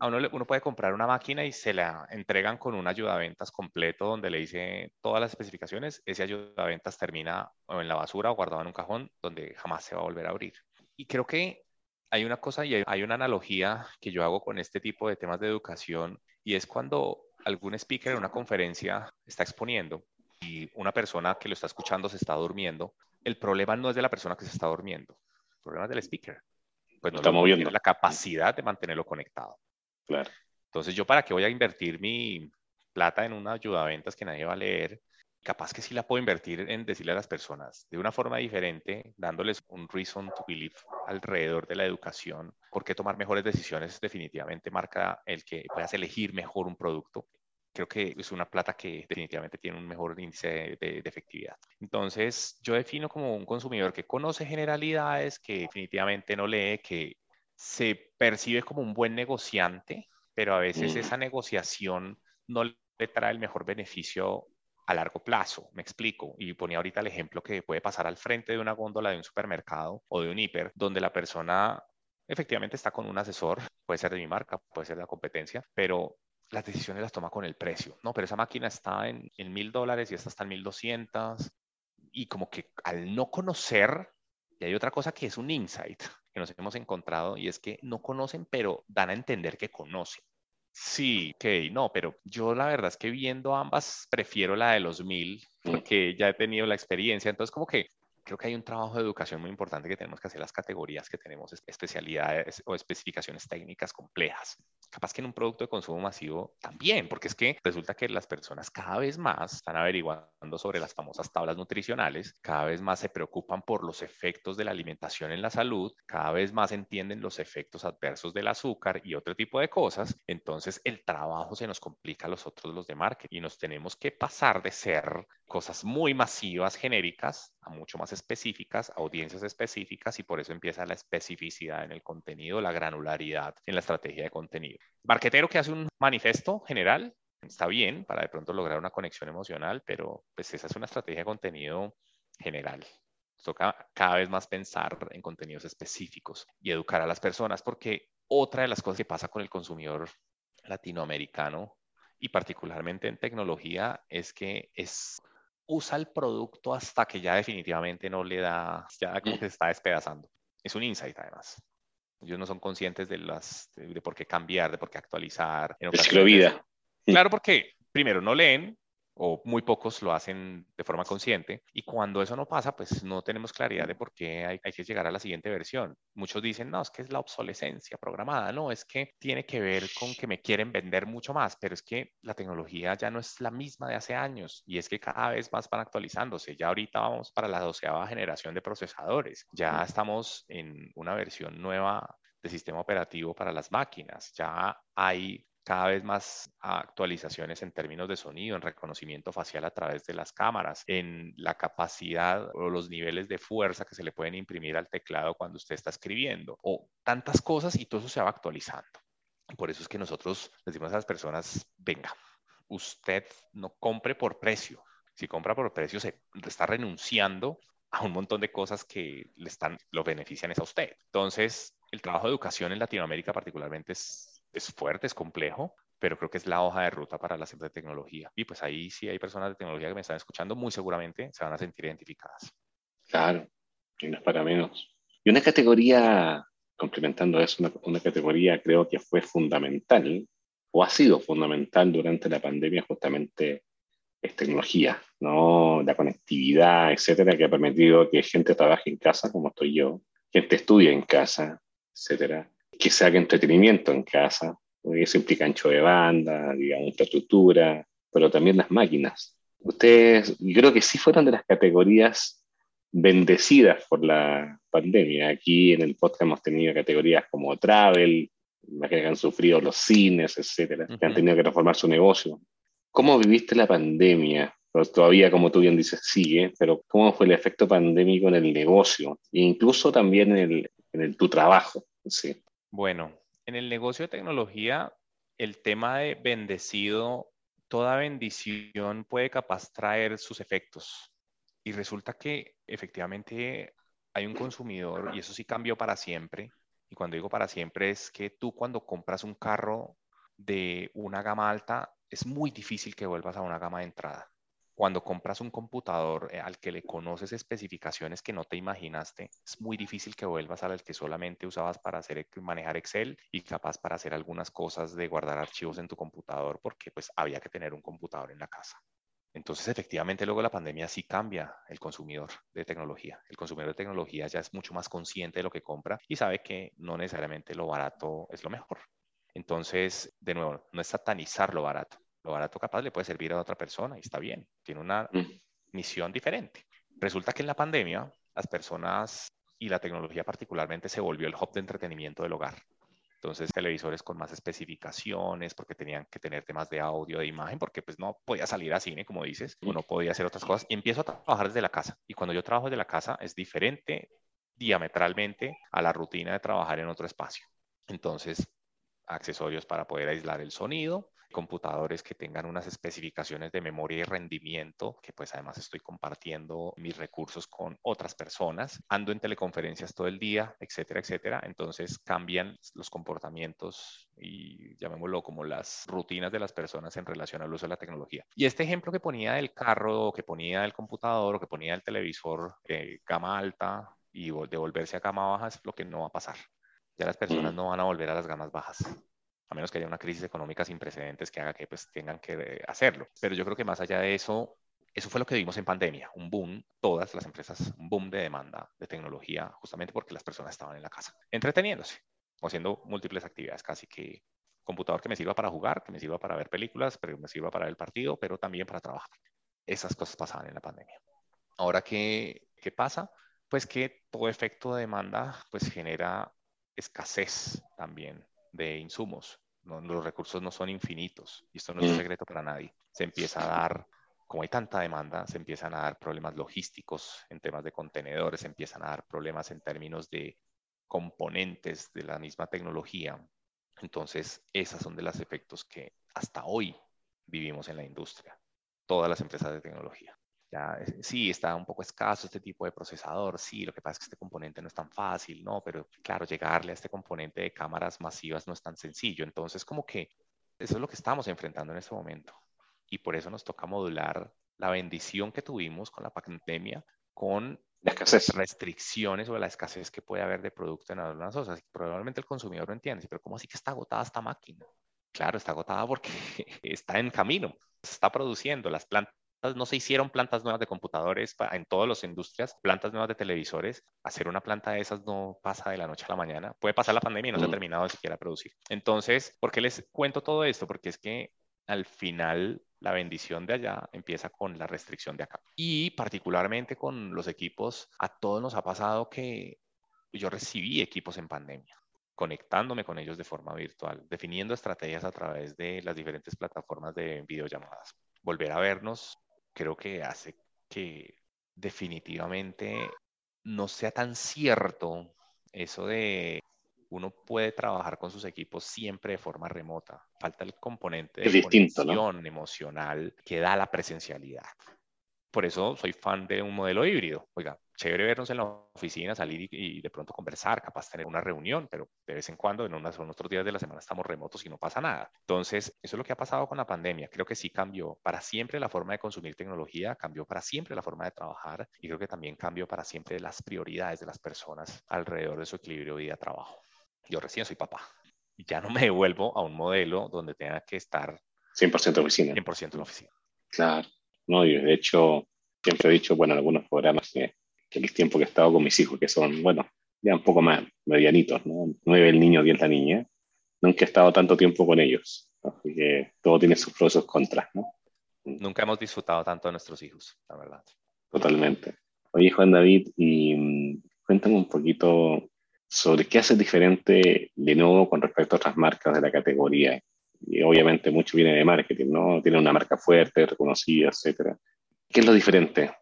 A uno, uno puede comprar una máquina y se la entregan con un ayudaventas completo donde le dice todas las especificaciones. Ese ayudaventas termina en la basura o guardado en un cajón donde jamás se va a volver a abrir. Y creo que hay una cosa y hay una analogía que yo hago con este tipo de temas de educación y es cuando algún speaker en una conferencia está exponiendo y una persona que lo está escuchando se está durmiendo, el problema no es de la persona que se está durmiendo, el problema es del speaker. Pues no está moviendo. la capacidad de mantenerlo conectado. Claro. Entonces, ¿yo para qué voy a invertir mi plata en una ayuda a ventas que nadie va a leer? Capaz que sí la puedo invertir en decirle a las personas de una forma diferente, dándoles un reason to believe alrededor de la educación, por qué tomar mejores decisiones definitivamente marca el que puedas elegir mejor un producto creo que es una plata que definitivamente tiene un mejor índice de, de, efectividad. Entonces, yo defino como un consumidor que conoce generalidades, que definitivamente no lee, que se percibe como un buen negociante, pero a veces mm. esa negociación no le trae el mejor beneficio a largo plazo. Me explico. Y ponía ahorita el ejemplo que puede pasar al frente de una góndola de un supermercado o de un hiper, donde la persona efectivamente está con un asesor, puede ser de mi marca, puede ser de la competencia, pero las decisiones las toma con el precio, ¿no? Pero esa máquina está en mil dólares y esta está en mil doscientas. Y como que al no conocer, y hay otra cosa que es un insight que nos hemos encontrado, y es que no conocen, pero dan a entender que conocen. Sí, ok, no, pero yo la verdad es que viendo ambas prefiero la de los mil porque ya he tenido la experiencia, entonces como que creo que hay un trabajo de educación muy importante que tenemos que hacer las categorías que tenemos, especialidades o especificaciones técnicas complejas. Capaz que en un producto de consumo masivo también, porque es que resulta que las personas cada vez más están averiguando sobre las famosas tablas nutricionales, cada vez más se preocupan por los efectos de la alimentación en la salud, cada vez más entienden los efectos adversos del azúcar y otro tipo de cosas. Entonces el trabajo se nos complica a los otros los de marketing y nos tenemos que pasar de ser cosas muy masivas, genéricas, a mucho más específicas, audiencias específicas, y por eso empieza la especificidad en el contenido, la granularidad en la estrategia de contenido. Marquetero que hace un manifiesto general, está bien para de pronto lograr una conexión emocional, pero pues esa es una estrategia de contenido general. Toca cada vez más pensar en contenidos específicos y educar a las personas, porque otra de las cosas que pasa con el consumidor latinoamericano y particularmente en tecnología es que es usa el producto hasta que ya definitivamente no le da, ya como que se está despedazando. Es un insight además. Ellos no son conscientes de, las, de, por qué cambiar, de por qué actualizar. En vida. Claro, porque primero no leen, o muy pocos lo hacen de forma consciente. Y cuando eso no pasa, pues no tenemos claridad de por qué hay, que llegar a la siguiente versión. Muchos dicen, no, es que es la obsolescencia programada, no, es que tiene que ver con que me quieren vender mucho más, pero es que la tecnología ya no es la misma de hace años y es que cada vez más van actualizándose. Ya ahorita vamos para la doceava generación de procesadores, ya estamos en una versión nueva de sistema operativo para las máquinas. Ya hay cada vez más actualizaciones en términos de sonido, en reconocimiento facial a través de las cámaras, en la capacidad o los niveles de fuerza que se le pueden imprimir al teclado cuando usted está escribiendo, o tantas cosas y todo eso se va actualizando. Por eso es que nosotros decimos a las personas, venga, usted no compre por precio. Si compra por precio, se está renunciando a un montón de cosas que le están, lo benefician a usted. Entonces, el trabajo de educación en Latinoamérica particularmente es es fuerte, es complejo, pero creo que es la hoja de ruta para las empresas de tecnología. Y pues ahí sí hay personas de tecnología que me están escuchando, muy seguramente se van a sentir identificadas. Claro, y no es para menos. Y una categoría, complementando eso, una, categoría creo que fue fundamental o ha sido fundamental durante la pandemia justamente es tecnología, ¿no? La conectividad, etcétera, que ha permitido que gente trabaje en casa, como estoy yo, gente estudie en casa, etcétera, que se haga entretenimiento en casa, porque eso implica ancho de banda, digamos, infraestructura, pero también las máquinas. Ustedes, yo creo que sí fueron de las categorías bendecidas por la pandemia. Aquí en el podcast hemos tenido categorías como travel, que han sufrido los cines, etcétera, que han tenido que transformar su negocio. ¿Cómo viviste la pandemia? Pues todavía, como tú bien dices, sigue, pero ¿cómo fue el efecto pandémico en el negocio? E incluso también en, el, en el, tu trabajo. Sí. Bueno, en el negocio de tecnología, el tema de bendecido, toda bendición puede capaz traer sus efectos. Y resulta que efectivamente hay un consumidor, y eso sí cambió para siempre, Y cuando digo para siempre es que tú cuando compras un carro de una gama alta, es muy difícil que vuelvas a una gama de entrada. Cuando compras un computador eh, al que le conoces especificaciones que no te imaginaste, es muy difícil que vuelvas al que solamente usabas para hacer, manejar Excel y capaz para hacer algunas cosas de guardar archivos en tu computador, porque pues había que tener un computador en la casa. Entonces, efectivamente, luego la pandemia sí cambia el consumidor de tecnología. El consumidor de tecnología ya es mucho más consciente de lo que compra y sabe que no necesariamente lo barato es lo mejor. Entonces, de nuevo, no es satanizar lo barato. Lo barato capaz le puede servir a otra persona y está bien. Tiene una mm. misión diferente. Resulta que en la pandemia, las personas y la tecnología particularmente se volvió el hub de entretenimiento del hogar. Entonces, televisores con más especificaciones, porque tenían que tener temas de audio, de imagen, porque pues no podía salir a cine, como dices, o no podía hacer otras cosas. Y empiezo a trabajar desde la casa. Y cuando yo trabajo desde la casa es diferente diametralmente a la rutina de trabajar en otro espacio. Entonces, accesorios para poder aislar el sonido, computadores que tengan unas especificaciones de memoria y rendimiento, que pues además estoy compartiendo mis recursos con otras personas, ando en teleconferencias todo el día, etcétera, etcétera. Entonces cambian los comportamientos y llamémoslo como las rutinas de las personas en relación al uso de la tecnología. Y este ejemplo que ponía del carro, que ponía del computador, o que ponía del televisor eh, gama alta y de volverse a gama baja es lo que no va a pasar. Ya las personas mm. no van a volver a las gamas bajas a menos que haya una crisis económica sin precedentes que haga que pues, tengan que eh, hacerlo. Pero yo creo que más allá de eso, eso fue lo que vimos en pandemia, un boom, todas las empresas, un boom de demanda de tecnología, justamente porque las personas estaban en la casa, entreteniéndose o haciendo múltiples actividades, casi que computador que me sirva para jugar, que me sirva para ver películas, pero me sirva para el partido, pero también para trabajar. Esas cosas pasaban en la pandemia. Ahora, ¿qué, qué pasa? Pues que todo efecto de demanda pues genera escasez también de insumos los recursos no son infinitos y esto no es un mm. secreto para nadie. Se empieza a dar, como hay tanta demanda, se empiezan a dar problemas logísticos en temas de contenedores, se empiezan a dar problemas en términos de componentes de la misma tecnología. Entonces, esos son de los efectos que hasta hoy vivimos en la industria, todas las empresas de tecnología. Eh, sí, está un poco escaso este tipo de procesador, sí, lo que pasa es que este componente no es tan fácil, ¿no? Pero claro, llegarle a este componente de cámaras masivas no es tan sencillo. Entonces, como que eso es lo que estamos enfrentando en este momento. Y por eso nos toca modular la bendición que tuvimos con la pandemia con las restricciones o la escasez que puede haber de producto en algunas cosas. Probablemente el consumidor no entiende, pero ¿cómo así que está agotada esta máquina? Claro, está agotada porque está en camino, se está produciendo, las plantas no se hicieron plantas nuevas de computadores en todas las industrias, plantas nuevas de televisores. Hacer una planta de esas no pasa de la noche a la mañana. Puede pasar la pandemia y no se ha mm. terminado ni siquiera producir. Entonces, ¿por qué les cuento todo esto? Porque es que al final la bendición de allá empieza con la restricción de acá. Y particularmente con los equipos, a todos nos ha pasado que yo recibí equipos en pandemia conectándome con ellos de forma virtual, definiendo estrategias a través de las diferentes plataformas de videollamadas. Volver a vernos creo que hace que definitivamente no sea tan cierto eso de uno puede trabajar con sus equipos siempre de forma remota. Falta el componente de conexión emocional que da la presencialidad. Por eso soy fan de un modelo híbrido. Oiga, chévere vernos en la oficina, salir y, de pronto conversar, capaz tener una reunión, pero de vez en cuando, en unos otros días de la semana estamos remotos y no pasa nada. Entonces, eso es lo que ha pasado con la pandemia. Creo que sí cambió para siempre la forma de consumir tecnología, cambió para siempre la forma de trabajar y creo que también cambió para siempre las prioridades de las personas alrededor de su equilibrio vida-trabajo. Yo recién soy papá y ya no me devuelvo a un modelo donde tenga que estar 100% en oficina. 100% en oficina. Claro. No, y de hecho, siempre he dicho, bueno, en algunos programas que el tiempo que he estado con mis hijos, que son, bueno, ya un poco más medianitos, ¿no? Nueve el niño, diez la niña. Nunca he estado tanto tiempo con ellos. Así que todo tiene sus pros y sus contras, ¿no? Nunca hemos disfrutado tanto de nuestros hijos, la verdad. Totalmente. Oye, Juan David, y mm, cuéntame un poquito sobre qué hace diferente Lenovo con respecto a otras marcas de la categoría. Y obviamente mucho viene de marketing, ¿no? Tiene una marca fuerte, reconocida, etcétera. ¿Qué es lo diferente?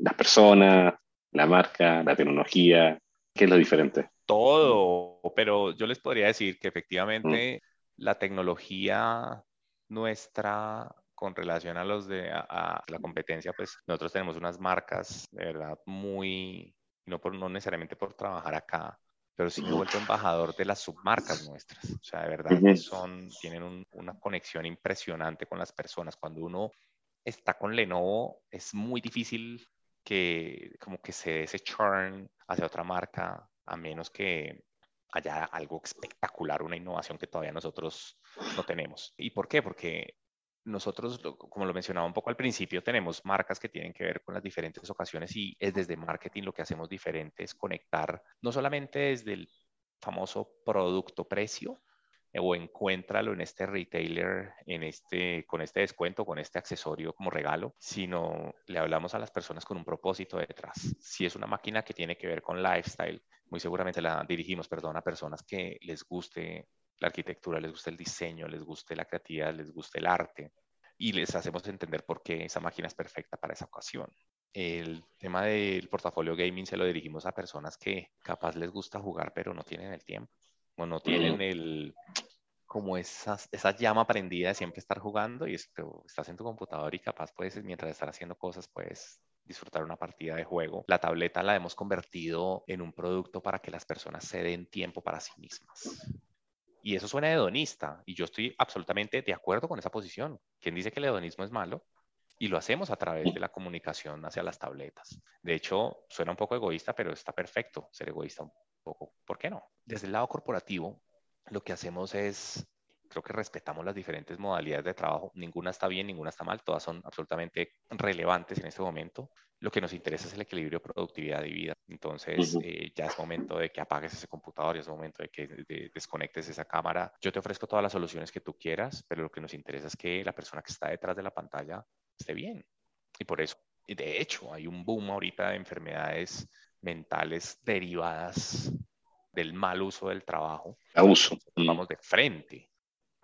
Las personas, la marca, la tecnología? ¿Qué es lo diferente? Todo, pero yo les podría decir que efectivamente mm. la tecnología nuestra con relación a los de la competencia, pues nosotros tenemos unas marcas, de verdad, muy, no, por, no necesariamente por trabajar acá, pero sí me he vuelto embajador de las submarcas nuestras. O sea, de verdad son, tienen una conexión impresionante con las personas. Cuando uno está con Lenovo, es muy difícil que como que se dé ese churn hacia otra marca, a menos que haya algo espectacular, una innovación que todavía nosotros no tenemos. ¿Y por qué? Porque nosotros, como lo mencionaba un poco al principio, tenemos marcas que tienen que ver con las diferentes ocasiones y es desde marketing lo que hacemos diferente es conectar no solamente desde el famoso producto precio eh, o encuéntralo en este retailer en este, con este descuento, con este accesorio como regalo, sino le hablamos a las personas con un propósito detrás. Si es una máquina que tiene que ver con lifestyle, muy seguramente la dirigimos, perdón, a personas que les guste la arquitectura, les gusta el diseño, les guste la creatividad, les guste el arte y les hacemos entender por qué esa máquina es perfecta para esa ocasión. El tema del portafolio gaming se lo dirigimos a personas que capaz les gusta jugar pero no tienen el tiempo o no tienen el como esa, esa llama prendida de siempre estar jugando y esto, estás en tu computador y capaz puedes, mientras estar haciendo cosas, puedes disfrutar una partida de juego. La tableta la hemos convertido en un producto para que las personas se den tiempo para sí mismas. Y eso suena hedonista, y yo estoy absolutamente de acuerdo con esa posición. ¿Quién dice que el hedonismo es malo? Y lo hacemos a través de la comunicación hacia las tabletas. De hecho, suena un poco egoísta, pero está perfecto ser egoísta poco. ¿Por qué no? Desde el lado corporativo, lo que hacemos es creo que respetamos las diferentes modalidades de trabajo. Ninguna está bien, ninguna está mal, todas son absolutamente relevantes en este momento lo que nos interesa es el equilibrio productividad y vida. Entonces, eh, ya es momento de que apagues ese computador, ya es momento de que desconectes esa cámara. Yo te ofrezco todas las soluciones que tú quieras, pero lo que nos interesa es que la persona que está detrás de la pantalla esté bien. Y por eso, de hecho, hay un boom ahorita de enfermedades mentales derivadas del mal uso del trabajo. Abuso. Vamos de frente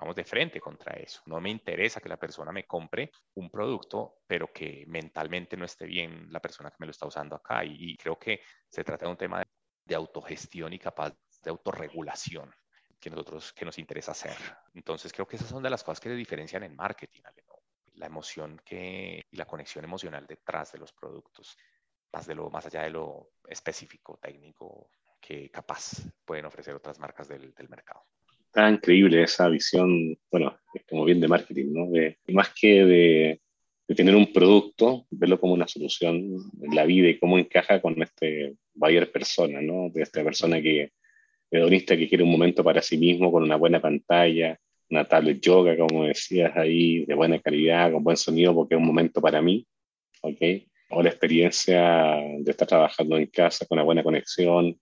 Vamos de frente contra eso. No me interesa que la persona me compre un producto, pero que mentalmente no esté bien la persona que me lo está usando acá. Y, creo que se trata de un tema de, autogestión y capaz de autorregulación que nosotros que nos interesa hacer. Entonces creo que esas son de las cosas que se diferencian en marketing, la emoción que y la conexión emocional detrás de los productos, más de lo más allá de lo específico, técnico que capaz pueden ofrecer otras marcas del mercado está increíble esa visión, bueno, como bien de marketing, ¿no? De, más que de, tener un producto, verlo como una solución en la vida y cómo encaja con este buyer persona, ¿no? De esta persona que, hedonista que quiere un momento para sí mismo con una buena pantalla, una tablet yoga, como decías ahí, de buena calidad, con buen sonido, porque es un momento para mí, ¿ok? O la experiencia de estar trabajando en casa con una buena conexión,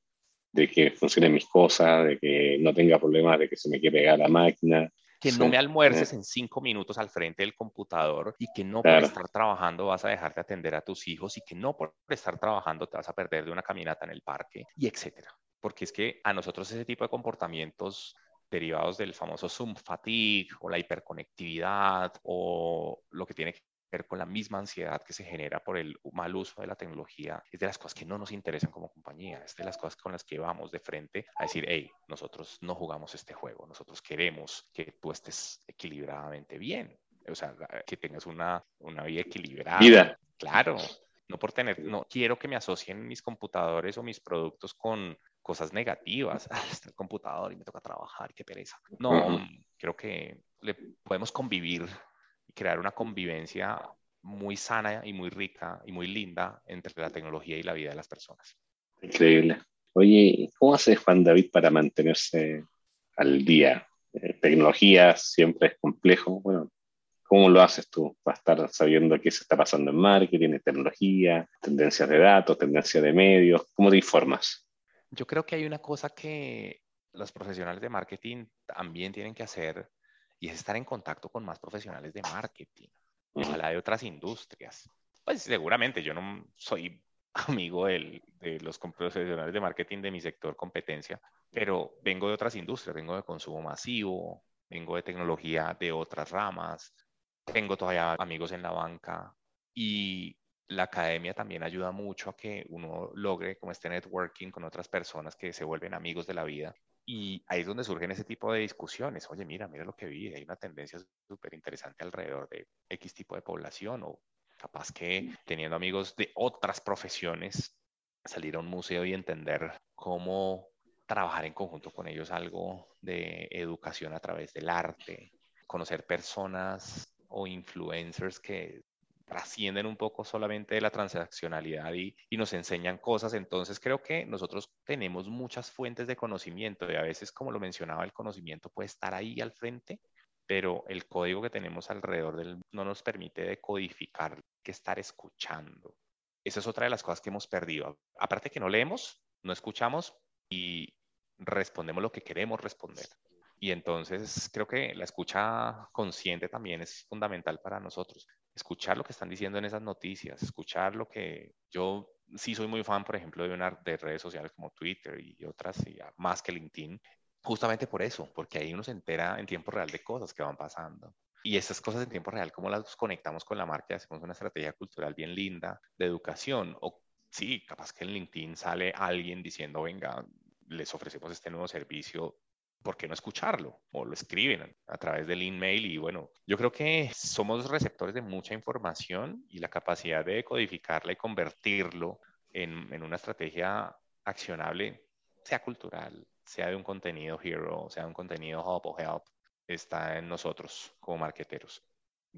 de que funcionen mis cosas, de que no tenga problemas de que se me quede pegar la máquina. Que no me almuerces en cinco minutos al frente del computador y que no por estar trabajando vas a dejar de atender a tus hijos y que no por estar trabajando te vas a perder de una caminata en el parque y etcétera. Porque es que a nosotros ese tipo de comportamientos derivados del famoso Zoom fatigue o la hiperconectividad o lo que tiene ver con la misma ansiedad que se genera por el mal uso de la tecnología, es de las cosas que no nos interesan como compañía, es de las cosas con las que vamos de frente a decir, hey, nosotros no jugamos este juego, nosotros queremos que tú estés equilibradamente bien, o sea, que tengas una, una vida equilibrada. Vida. Claro, no por tener, no quiero que me asocien mis computadores o mis productos con cosas negativas. Ah, está el computador y me toca trabajar, qué pereza. No, creo que le podemos convivir crear una convivencia muy sana y muy rica y muy linda entre la tecnología y la vida de las personas. Increíble. Oye, ¿cómo hace Juan David para mantenerse al día? Eh, tecnología siempre es complejo. Bueno, ¿cómo lo haces tú para estar sabiendo qué se está pasando en marketing, tecnología, tendencias de datos, tendencias de medios? ¿Cómo te informas? Yo creo que hay una cosa que los profesionales de marketing también tienen que hacer y es estar en contacto con más profesionales de marketing, ojalá de otras industrias. Pues seguramente yo no soy amigo de los profesionales de marketing de mi sector competencia, pero vengo de otras industrias, vengo de consumo masivo, vengo de tecnología de otras ramas, tengo todavía amigos en la banca y la academia también ayuda mucho a que uno logre como este networking con otras personas que se vuelven amigos de la vida y ahí es donde surgen ese tipo de discusiones. Oye, mira, mira lo que vi, hay una tendencia súper interesante alrededor de X tipo de población o capaz que teniendo amigos de otras profesiones, salir a un museo y entender cómo trabajar en conjunto con ellos algo de educación a través del arte, conocer personas o influencers que trascienden un poco solamente de la transaccionalidad y, y, nos enseñan cosas. Entonces creo que nosotros tenemos muchas fuentes de conocimiento y a veces, como lo mencionaba, el conocimiento puede estar ahí al frente, pero el código que tenemos alrededor del, no nos permite decodificar que estar escuchando. Esa es otra de las cosas que hemos perdido. Aparte que no leemos, no escuchamos y respondemos lo que queremos responder. Y entonces creo que la escucha consciente también es fundamental para nosotros. Escuchar lo que están diciendo en esas noticias, escuchar lo que yo sí soy muy fan, por ejemplo, de, una, de redes sociales como Twitter y otras, y más que LinkedIn, justamente por eso, porque ahí uno se entera en tiempo real de cosas que van pasando. Y esas cosas en tiempo real, cómo las conectamos con la marca, hacemos una estrategia cultural bien linda de educación. O sí, capaz que en LinkedIn sale alguien diciendo, venga, les ofrecemos este nuevo servicio ¿por qué no escucharlo? O lo escriben a través del email y bueno, yo creo que somos receptores de mucha información y la capacidad de codificarla y convertirlo en, en una estrategia accionable, sea cultural, sea de un contenido hero, sea de un contenido hub o help, está en nosotros como marqueteros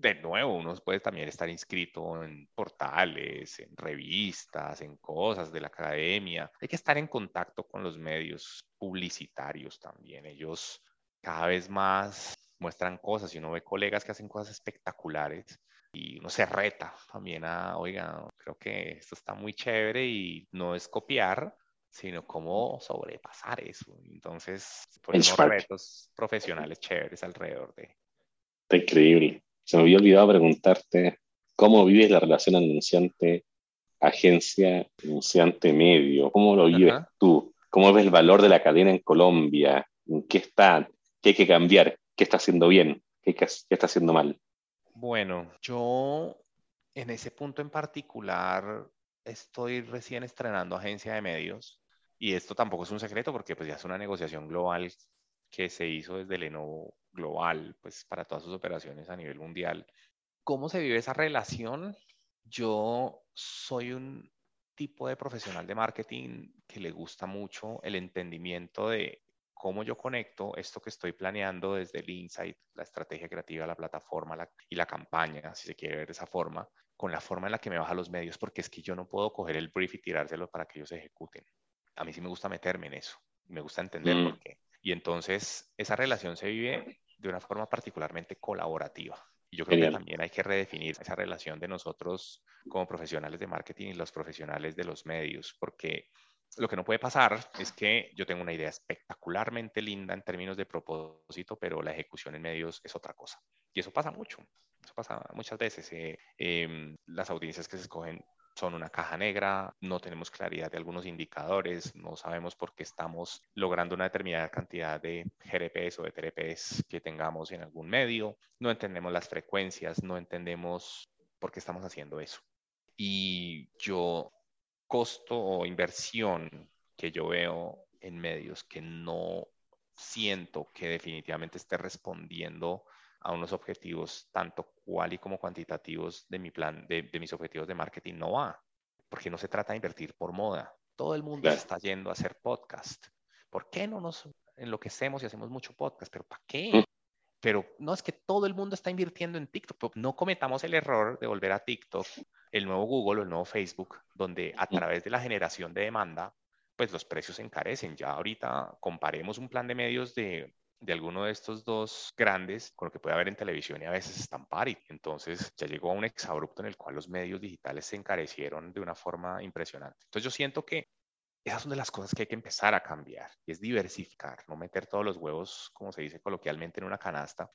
de nuevo, uno puede también estar inscrito en portales, en revistas, en cosas de la academia. Hay que estar en contacto con los medios publicitarios también. Ellos cada vez más muestran cosas y uno ve colegas que hacen cosas espectaculares y uno se reta también a, oiga, creo que esto está muy chévere y no es copiar, sino cómo sobrepasar eso. Entonces, ponemos retos profesionales chéveres alrededor de. Está increíble. Se me había olvidado preguntarte cómo vives la relación anunciante agencia, anunciante medio, ¿cómo lo vives tú? ¿Cómo ves el valor de la cadena en Colombia? ¿En qué está? ¿Qué hay que cambiar? ¿Qué está haciendo bien? ¿Qué, qué está haciendo mal? Bueno, yo en ese punto en particular estoy recién estrenando agencia de medios y esto tampoco es un secreto porque pues ya es una negociación global que se hizo desde Lenovo global, pues para todas sus operaciones a nivel mundial. ¿Cómo se vive esa relación? Yo soy un tipo de profesional de marketing que le gusta mucho el entendimiento de cómo yo conecto esto que estoy planeando desde el insight, la estrategia creativa, la plataforma y la campaña, si se quiere ver de esa forma, con la forma en la que me baja los medios, porque es que yo no puedo coger el brief y tirárselo para que ellos ejecuten. A mí sí me gusta meterme en eso, me gusta entender mm. por qué. Y entonces esa relación se vive de una forma particularmente colaborativa. Y yo creo que también hay que redefinir esa relación de nosotros como profesionales de marketing y los profesionales de los medios, porque lo que no puede pasar es que yo tengo una idea espectacularmente linda en términos de propósito, pero la ejecución en medios es otra cosa. Y eso pasa mucho. Eso pasa muchas veces. Eh, em, las audiencias que se escogen son una caja negra, no tenemos claridad de algunos indicadores, no sabemos por qué estamos logrando una determinada cantidad de GRPs o de TRPs que tengamos en algún medio, no entendemos las frecuencias, no entendemos por qué estamos haciendo eso. Y yo, costo o inversión que yo veo en medios que no siento que definitivamente esté respondiendo a unos objetivos tanto cual y como cuantitativos de mi plan, de, mis objetivos de marketing no va, porque no se trata de invertir por moda. Todo el mundo está yendo a hacer podcast. ¿Por qué no nos enloquecemos y hacemos mucho podcast? ¿Pero para qué? Mm. Pero no es que todo el mundo está invirtiendo en TikTok. No cometamos el error de volver a TikTok, el nuevo Google o el nuevo Facebook, donde a mm. través de la generación de demanda, pues los precios se encarecen. Ya ahorita comparemos un plan de medios de de alguno de estos dos grandes con lo que puede haber en televisión y a veces están pari. Entonces ya llegó a un exabrupto en el cual los medios digitales se encarecieron de una forma impresionante. Entonces yo siento que esas son de las cosas que hay que empezar a cambiar y es diversificar, no meter todos los huevos, como se dice coloquialmente, en una canasta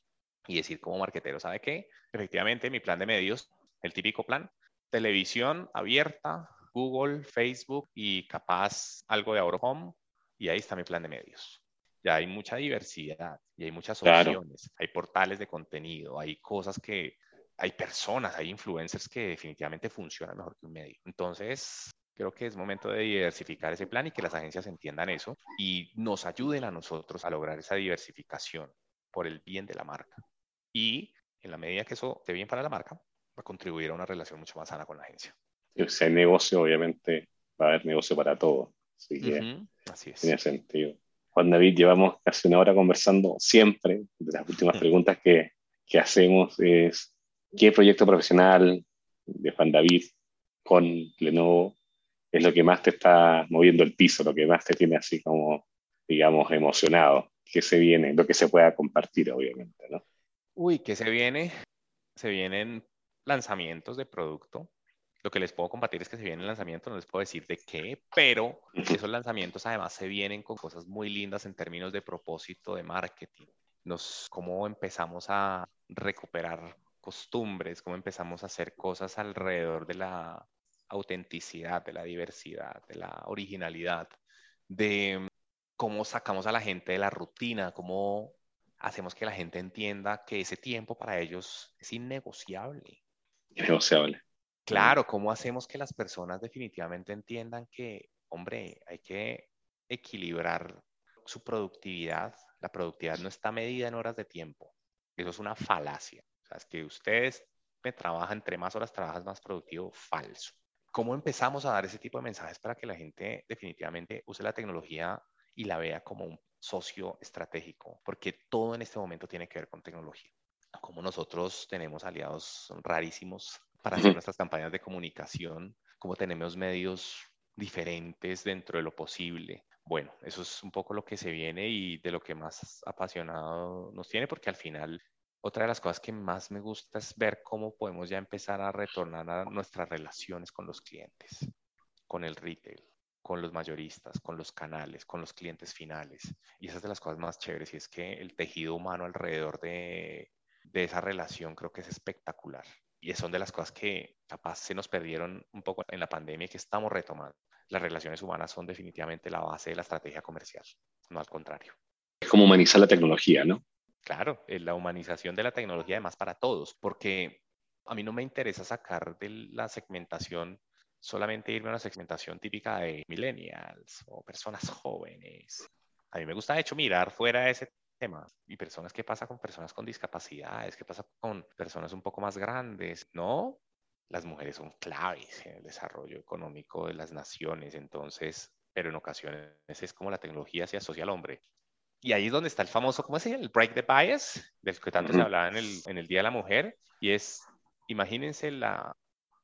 y decir como marquetero, ¿sabe qué? Efectivamente, mi plan de medios, el típico plan, televisión abierta, Google, Facebook y capaz algo de Home y ahí está mi plan de medios ya hay mucha diversidad y hay muchas opciones, hay portales de contenido, hay cosas que, hay personas, hay influencers que definitivamente funcionan mejor que un medio. Entonces, creo que es momento de diversificar ese plan y que las agencias entiendan eso y nos ayuden a nosotros a lograr esa diversificación por el bien de la marca. Y en la medida que eso esté bien para la marca, va a contribuir a una relación mucho más sana con la agencia. Si hay negocio, obviamente va a haber negocio para todo. Así que Así es. tiene sentido. Juan David, llevamos casi una hora conversando siempre. De las últimas preguntas que, que hacemos es, ¿qué proyecto profesional de Juan David con Lenovo es lo que más te está moviendo el piso, lo que más te tiene así como, digamos, emocionado? ¿Qué se viene? Lo que se pueda compartir, obviamente, ¿no? Uy, ¿qué se viene? Se vienen lanzamientos de producto lo que les puedo compartir es que se vienen lanzamientos, no les puedo decir de qué, pero esos lanzamientos además se vienen con cosas muy lindas en términos de propósito de marketing. Nos, cómo empezamos a recuperar costumbres, cómo empezamos a hacer cosas alrededor de la autenticidad, de la diversidad, de la originalidad, de cómo sacamos a la gente de la rutina, cómo hacemos que la gente entienda que ese tiempo para ellos es innegociable. Innegociable. Claro, ¿cómo hacemos que las personas definitivamente entiendan que, hombre, hay que equilibrar su productividad? La productividad no está medida en horas de tiempo. Eso es una falacia. O sea, es que ustedes me trabajan, entre más horas trabajas, más productivo, falso. ¿Cómo empezamos a dar ese tipo de mensajes para que la gente definitivamente use la tecnología y la vea como un socio estratégico? Porque todo en este momento tiene que ver con tecnología. Como nosotros tenemos aliados rarísimos para hacer nuestras campañas de comunicación, cómo tenemos medios diferentes dentro de lo posible. Bueno, eso es un poco lo que se viene y de lo que más apasionado nos tiene, porque al final otra de las cosas que más me gusta es ver cómo podemos ya empezar a retornar a nuestras relaciones con los clientes, con el retail, con los mayoristas, con los canales, con los clientes finales. Y esas es de las cosas más chéveres y es que el tejido humano alrededor de, de esa relación creo que es espectacular y son de las cosas que capaz se nos perdieron un poco en la pandemia y que estamos retomando. Las relaciones humanas son definitivamente la base de la estrategia comercial, no al contrario. Es como humanizar la tecnología, ¿no? Claro, eh, la humanización de la tecnología además para todos, porque a mí no me interesa sacar de la segmentación solamente irme a una segmentación típica de millennials o personas jóvenes. A mí me gusta, de hecho, mirar fuera de ese temas y personas, ¿qué pasa con personas con discapacidades? ¿Qué pasa con personas un poco más grandes? No, las mujeres son claves en el desarrollo económico de las naciones, entonces, pero en ocasiones es como la tecnología se asocia al hombre. Y ahí es donde está el famoso, ¿cómo se llama? El break the bias, del que tanto se hablaba en el, en el Día de la Mujer, y es, imagínense la,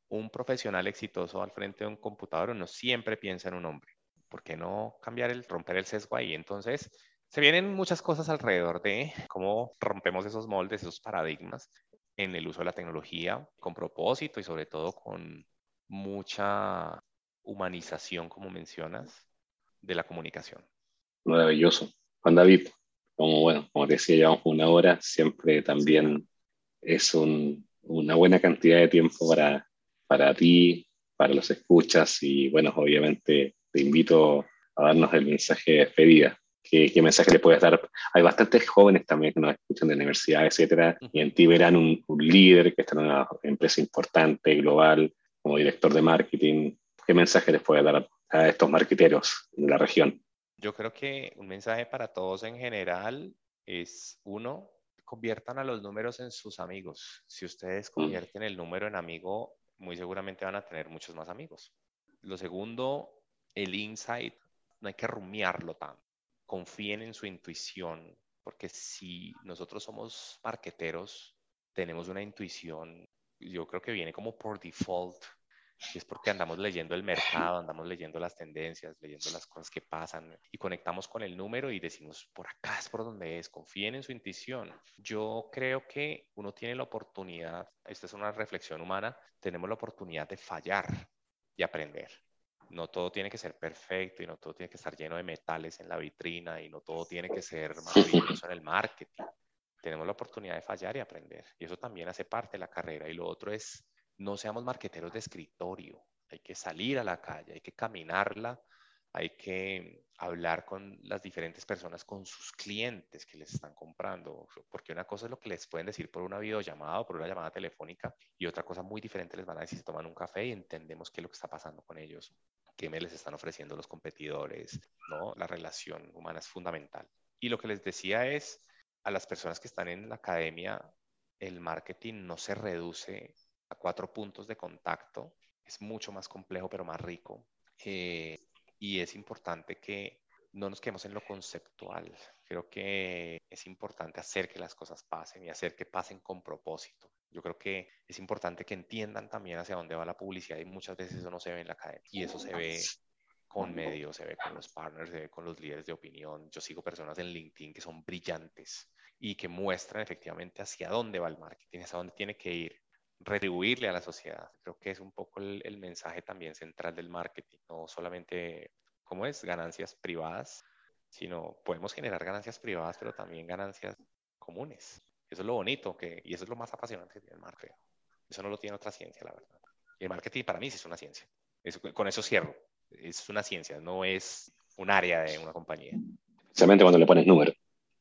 un profesional exitoso al frente de un computador, no siempre piensa en un hombre. ¿Por qué no cambiar el, romper el sesgo ahí? Entonces, se vienen muchas cosas alrededor de cómo rompemos esos moldes, esos paradigmas en el uso de la tecnología con propósito y sobre todo con mucha humanización, como mencionas, de la comunicación. Maravilloso. Juan David, como bueno, como decía, llevamos una hora, siempre también es una buena cantidad de tiempo para, para ti, para los escuchas y bueno, obviamente te invito a darnos el mensaje de despedida. ¿Qué, mensaje le puedes dar? Hay bastantes jóvenes también que nos escuchan de universidad, etcétera, y en ti verán un, líder que está en una empresa importante, global, como director de marketing. ¿Qué mensaje les puedes dar a, estos marketeros de la región? Yo creo que un mensaje para todos en general es, uno, conviertan a los números en sus amigos. Si ustedes mm. convierten el número en amigo, muy seguramente van a tener muchos más amigos. Lo segundo, el insight, no hay que rumiarlo tanto confíen en su intuición, porque si nosotros somos marqueteros, tenemos una intuición, yo creo que viene como por default, y es porque andamos leyendo el mercado, andamos leyendo las tendencias, leyendo las cosas que pasan y conectamos con el número y decimos, por acá es por donde es, confíen en su intuición. Yo creo que uno tiene la oportunidad, esta es una reflexión humana, tenemos la oportunidad de fallar y aprender no todo tiene que ser perfecto y no todo tiene que estar lleno de metales en la vitrina y no todo tiene que ser maravilloso en el marketing. Tenemos la oportunidad de fallar y aprender. Y eso también hace parte de la carrera. Y lo otro es, no seamos marqueteros de escritorio. Hay que salir a la calle, hay que caminarla, hay que hablar con las diferentes personas, con sus clientes que les están comprando, porque una cosa es lo que les pueden decir por una videollamada o por una llamada telefónica y otra cosa muy diferente les van a decir si toman un café y entendemos qué es lo que está pasando con ellos qué me les están ofreciendo los competidores, ¿no? La relación humana es fundamental. Y lo que les decía es, a las personas que están en la academia, el marketing no se reduce a cuatro puntos de contacto, es mucho más complejo pero más rico. Eh, y es importante que no nos quedemos en lo conceptual. Creo que es importante hacer que las cosas pasen y hacer que pasen con propósito. Yo creo que es importante que entiendan también hacia dónde va la publicidad y muchas veces eso no se ve en la academia y eso se ve con medios, se ve con los partners, se ve con los líderes de opinión. Yo sigo personas en LinkedIn que son brillantes y que muestran efectivamente hacia dónde va el marketing, hacia dónde tiene que ir, retribuirle a la sociedad. Creo que es un poco el, el mensaje también central del marketing, no solamente ¿cómo es? Ganancias privadas, sino podemos generar ganancias privadas, pero también ganancias comunes. Eso es lo bonito que, y eso es lo más apasionante del marketing. Eso no lo tiene otra ciencia, la verdad. El marketing para mí sí es una ciencia. con eso cierro. Es una ciencia, no es un área de una compañía. Especialmente cuando le pones número.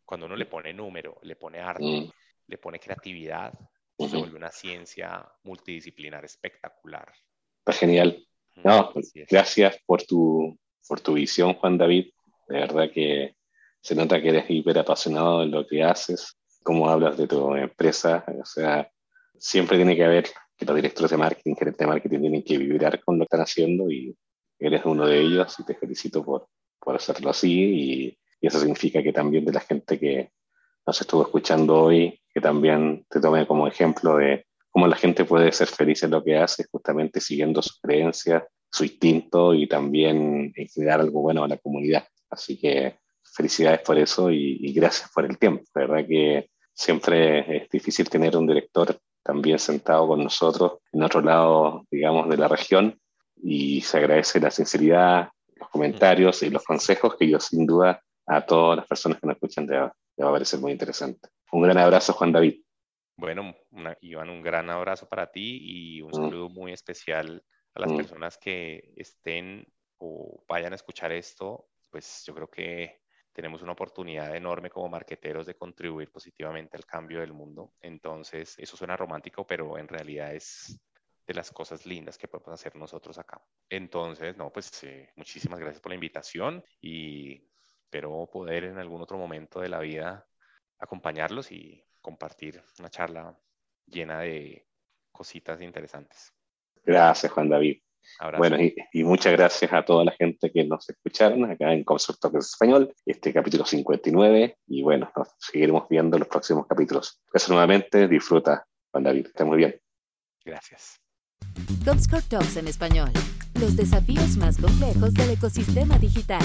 Cuando uno le pone número, le pone arte, mm. le pone creatividad, se vuelve una ciencia multidisciplinar espectacular. Está genial. No, gracias por tu, por tu visión, Juan David. De verdad que se nota que eres hiper apasionado de lo que haces, cómo hablas de tu empresa. O sea, siempre tiene que haber que los directores de marketing, gerentes de marketing tienen que vibrar con lo que están haciendo y eres uno de ellos y te felicito por, por hacerlo así y, eso significa que también de la gente que nos estuvo escuchando hoy, que también te tome como ejemplo de cómo la gente puede ser feliz en lo que hace, justamente siguiendo sus creencias, su instinto y también generar algo bueno a la comunidad. Así que felicidades por eso y, gracias por el tiempo. La verdad que siempre es difícil tener un director también sentado con nosotros en otro lado, digamos, de la región y se agradece la sinceridad, los comentarios y los consejos que yo sin duda a todas las personas que nos escuchan le va, a parecer muy interesante. Un gran abrazo, Juan David. Bueno, Iván, un gran abrazo para ti y un mm. saludo muy especial a las mm. personas que estén o vayan a escuchar esto, pues yo creo que tenemos una oportunidad enorme como marqueteros de contribuir positivamente al cambio del mundo. Entonces, eso suena romántico, pero en realidad es de las cosas lindas que podemos hacer nosotros acá. Entonces, no, pues eh, muchísimas gracias por la invitación y espero poder en algún otro momento de la vida acompañarlos y compartir una charla llena de cositas interesantes. Gracias, Juan David. Bueno, y, muchas gracias a toda la gente que nos escucharon acá en Consort Talks Español, este capítulo 59, y bueno, nos seguiremos viendo los próximos capítulos. Gracias nuevamente, disfruta, Juan David, está muy bien. Gracias. Comscore Talks en español, los desafíos más complejos del ecosistema digital.